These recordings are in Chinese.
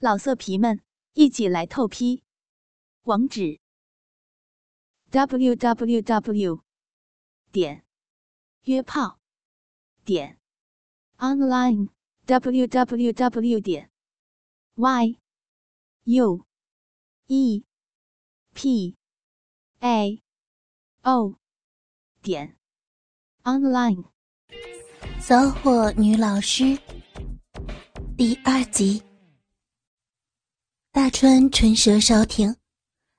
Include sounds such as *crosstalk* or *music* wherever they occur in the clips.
老色皮们，一起来透批！网址：w w w 点约炮点 online w w w 点 y u e p a o 点 online。骚货女老师第二集。大川唇舌稍停，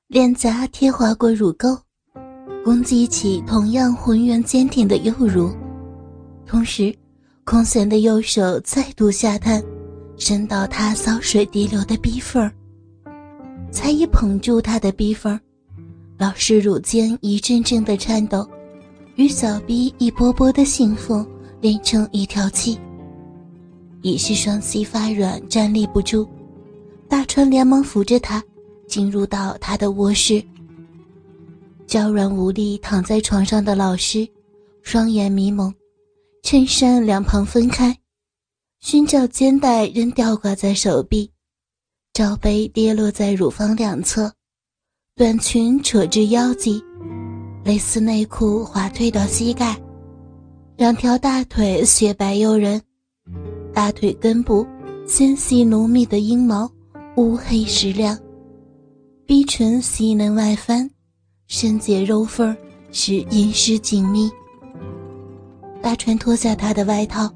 脸颊贴划过乳沟，攻击起同样浑圆坚挺的右乳，同时，空闲的右手再度下探，伸到他骚水滴流的逼缝儿。才一捧住他的逼缝儿，老师乳尖一阵阵的颤抖，与小逼一波波的兴奋连成一条气，已是双膝发软，站立不住。大川连忙扶着他，进入到他的卧室。娇软无力躺在床上的老师，双眼迷蒙，衬衫两旁分开，寻找肩带仍吊挂在手臂，罩杯跌落在乳房两侧，短裙扯至腰际，蕾丝内裤滑退到膝盖，两条大腿雪白诱人，大腿根部纤细浓密的阴毛。乌黑石亮，逼唇细嫩外翻，深解肉缝使阴湿紧密。大川脱下他的外套，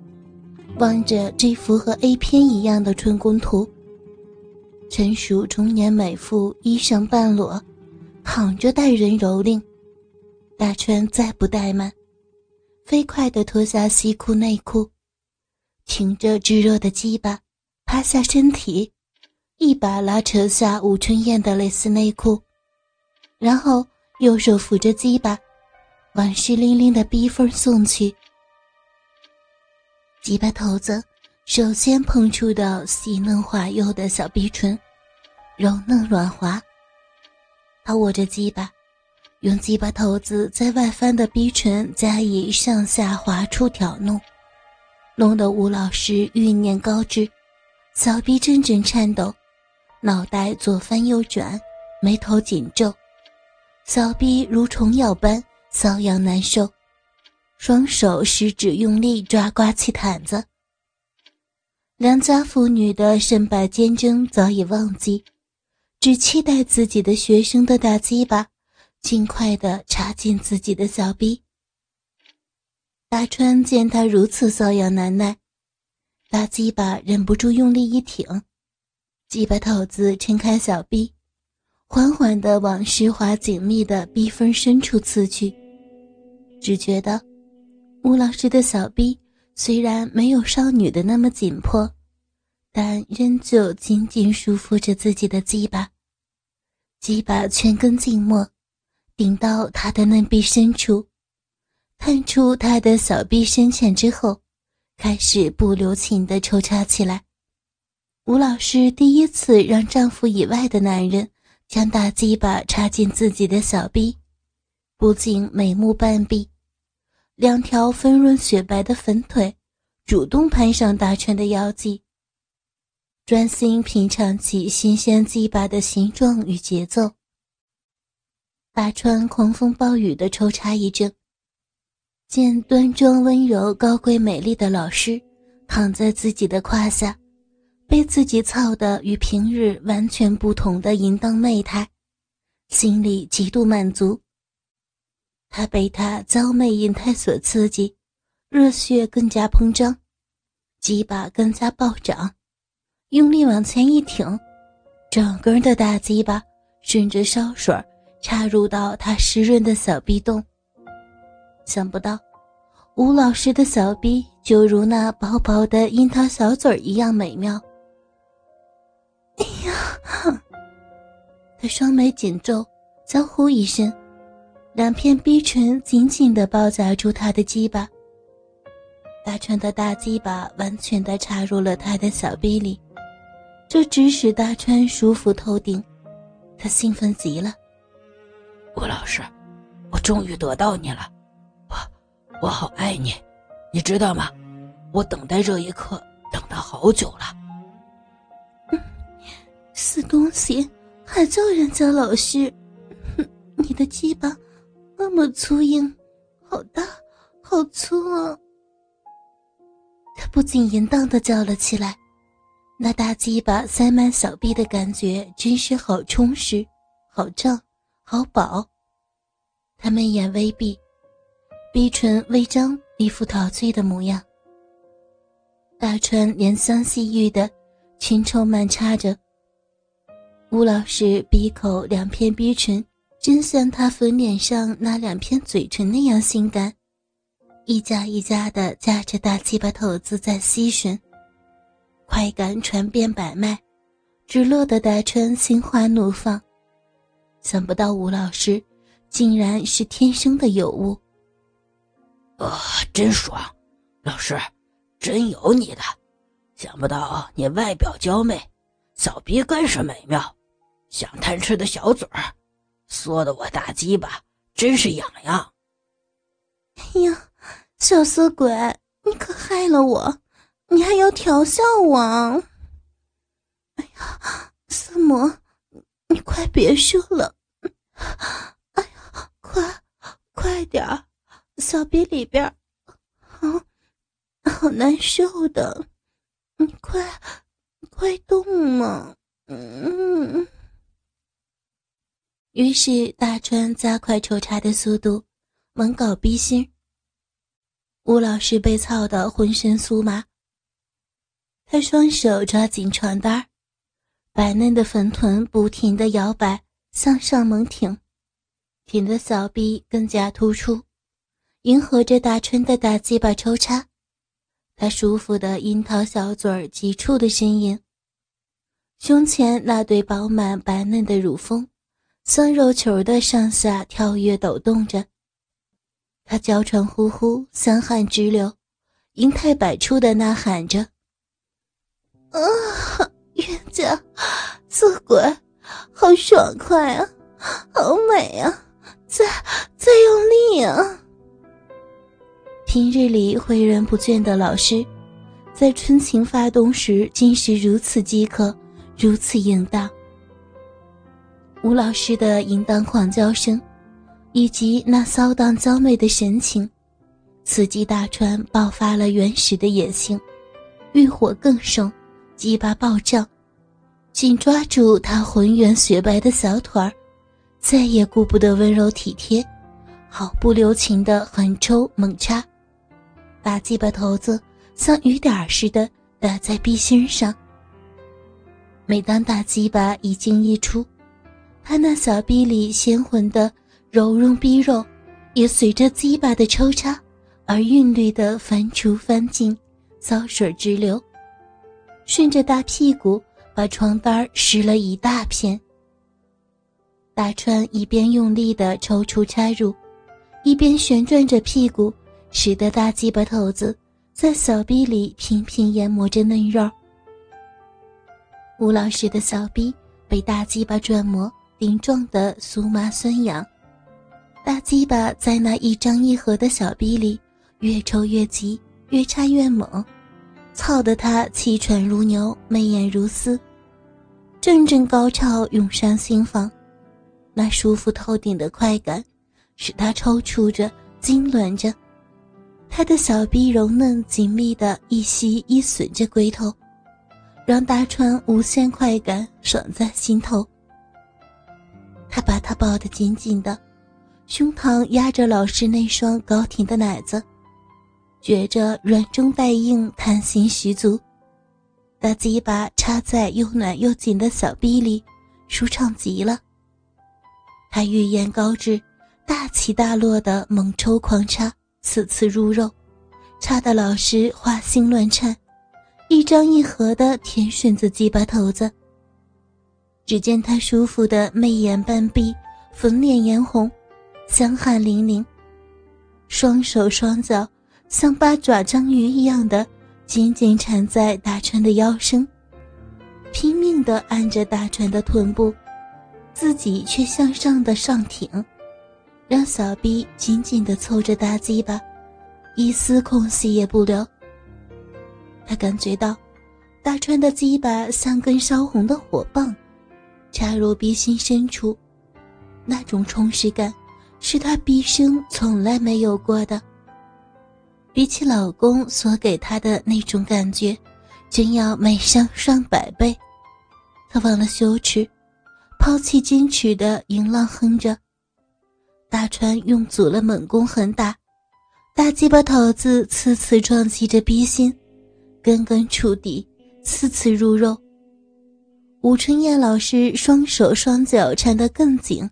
望着这幅和 A 片一样的春宫图。成熟中年美妇衣裳半裸，躺着待人蹂躏。大川再不怠慢，飞快地脱下西裤内裤，挺着炙热的鸡巴，趴下身体。一把拉扯下吴春燕的蕾丝内裤，然后右手扶着鸡巴，往湿淋淋的逼缝送去。鸡巴头子首先碰触到细嫩滑幼的小逼唇，柔嫩软滑。他握着鸡巴，用鸡巴头子在外翻的逼唇加以上下滑触挑弄，弄得吴老师欲念高至，小臂阵阵颤抖。脑袋左翻右转，眉头紧皱，小臂如虫咬般瘙痒难受，双手食指用力抓刮起毯子。良家妇女的身败坚贞早已忘记，只期待自己的学生的大鸡巴尽快的插进自己的小臂。大川见他如此瘙痒难耐，大鸡巴忍不住用力一挺。鸡巴头子撑开小臂，缓缓地往湿滑紧密的逼缝深处刺去。只觉得吴老师的小臂虽然没有少女的那么紧迫，但仍旧紧紧束缚着自己的鸡巴。鸡巴全根静默，顶到他的嫩臂深处，探出他的小臂深浅之后，开始不留情地抽插起来。吴老师第一次让丈夫以外的男人将大鸡巴插进自己的小臂，不仅美目半闭，两条丰润雪白的粉腿主动攀上大川的腰际，专心品尝起新鲜鸡巴的形状与节奏。大川狂风暴雨的抽插一阵，见端庄温柔、高贵美丽的老师躺在自己的胯下。被自己操的与平日完全不同的淫荡媚态，心里极度满足。他被他娇媚淫态所刺激，热血更加膨胀，鸡巴更加暴涨，用力往前一挺，整根的大鸡巴顺着烧水插入到他湿润的小臂洞。想不到，吴老师的小臂就如那薄薄的樱桃小嘴一样美妙。他双眉紧皱，娇呼一声，两片逼唇紧紧的包夹住他的鸡巴。大川的大鸡巴完全的插入了他的小臂里，这直使大川舒服透顶，他兴奋极了。吴老师，我终于得到你了，我我好爱你，你知道吗？我等待这一刻等了好久了。嗯 *laughs* 死东西，还叫人家老师？哼，你的鸡巴那么粗硬，好大，好粗啊！他不禁淫荡的叫了起来，那大鸡巴塞满小臂的感觉真是好充实，好胀，好饱。他们眼微闭，鼻唇微张，一副陶醉的模样。大川怜香惜玉的，群抽慢插着。吴老师鼻口两片鼻唇，真像他粉脸上那两片嘴唇那样性感，一家一家的夹着大鸡巴头子在吸吮，快感传遍百脉，直落的大川心花怒放。想不到吴老师，竟然是天生的尤物。啊，真爽，老师。真有你的！想不到你外表娇媚，小鼻更是美妙，像贪吃的小嘴儿，缩得我大鸡巴真是痒痒。哎呀，小色鬼，你可害了我！你还要调笑我？哎呀，四魔，你快别说了！哎呀，快快点儿，小鼻里边啊！好难受的，你快快动嘛！嗯。于是大川加快抽插的速度，猛搞逼心。吴老师被操得浑身酥麻，他双手抓紧床单白嫩的粉臀不停的摇摆，向上猛挺，挺的小臂更加突出，迎合着大川的大鸡巴抽插。他舒服的樱桃小嘴儿急促的呻吟，胸前那对饱满白嫩的乳峰，像肉球的上下跳跃抖动着。他娇喘呼呼，香汗直流，银态百出的呐喊着：“啊，冤家，色鬼，好爽快啊，好美啊，再再用力啊！”平日里诲人不倦的老师，在春情发动时竟是如此饥渴，如此淫荡。吴老师的淫荡狂叫声，以及那骚荡娇媚的神情，刺激大川爆发了原始的野性，欲火更盛，鸡巴暴涨，紧抓住他浑圆雪白的小腿儿，再也顾不得温柔体贴，毫不留情的狠抽猛插。把鸡巴头子像雨点似的打在臂心上。每当大鸡巴一进一出，他那小臂里鲜红的柔润逼肉，也随着鸡巴的抽插而韵律的翻出翻进，骚水直流，顺着大屁股把床单湿了一大片。大川一边用力的抽出插入，一边旋转着屁股。使得大鸡巴头子在小臂里频频研磨着嫩肉。吴老师的小臂被大鸡巴转磨，顶撞的酥麻酸痒。大鸡巴在那一张一合的小臂里越抽越急，越插越猛，操得他气喘如牛，媚眼如丝。阵阵高潮涌上心房，那舒服透顶的快感使他抽搐着、痉挛着。他的小臂柔嫩紧密的一吸一吮着龟头，让大川无限快感爽在心头。他把他抱得紧紧的，胸膛压着老师那双高挺的奶子，觉着软中带硬，弹性十足。那鸡巴插在又暖又紧的小臂里，舒畅极了。他欲言高志，大起大落的猛抽狂插。次次入肉，插得老师花心乱颤，一张一合的舔吮着鸡巴头子。只见他舒服的媚眼半闭，粉脸嫣红，香汗淋淋，双手双脚像八爪章鱼一样的紧紧缠在大川的腰身，拼命的按着大川的臀部，自己却向上的上挺。让小臂紧紧的凑着大鸡巴，一丝空隙也不留。他感觉到，大川的鸡巴像根烧红的火棒，插入鼻心深处，那种充实感是她毕生从来没有过的。比起老公所给她的那种感觉，真要美上上百倍。她忘了羞耻，抛弃矜持的淫浪哼着。大川用足了猛攻狠打，大鸡巴头子次次撞击着逼心，根根触底，次次入肉。吴春燕老师双手双脚缠得更紧，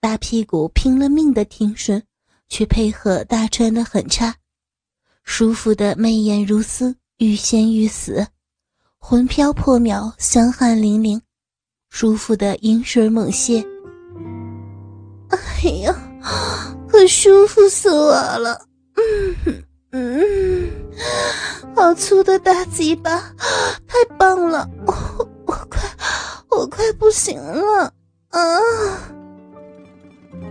大屁股拼了命的挺顺，去配合大川的狠插，舒服的媚眼如丝，欲仙欲死，魂飘魄渺，香汗淋淋，舒服的饮水猛泻。哎呀，可舒服死我了！嗯嗯，好粗的大鸡巴，太棒了！我快不行了啊！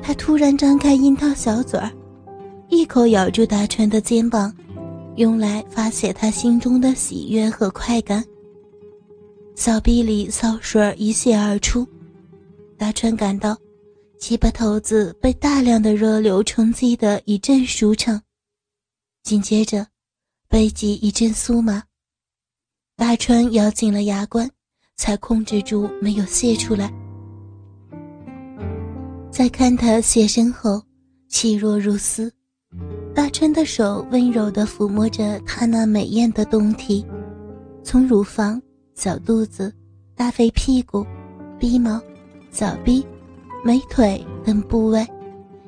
他突然张开樱桃小嘴儿，一口咬住大川的肩膀，用来发泄他心中的喜悦和快感。小臂里骚水一泻而出，大川感到。鸡巴头子被大量的热流冲击的一阵舒畅，紧接着背脊一阵酥麻，大川咬紧了牙关，才控制住没有泄出来。再看他血身后，气若如丝，大川的手温柔地抚摸着他那美艳的胴体，从乳房、小肚子、大肥屁股、鼻毛、小臂。美腿等部位，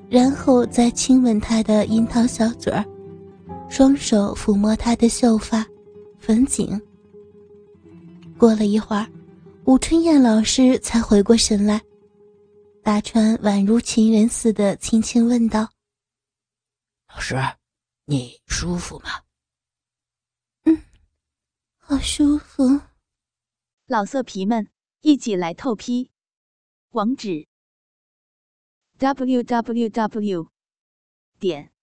然后再亲吻她的樱桃小嘴儿，双手抚摸她的秀发、粉颈。过了一会儿，武春燕老师才回过神来，大川宛如情人似的轻轻问道：“老师，你舒服吗？”“嗯，好舒服。”老色皮们，一起来透批，网址。w w w 点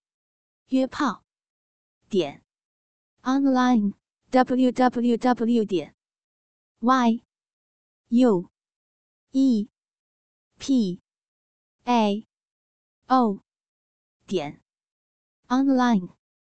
约炮点 online w w w 点 y u e. P. A. O. 点。Online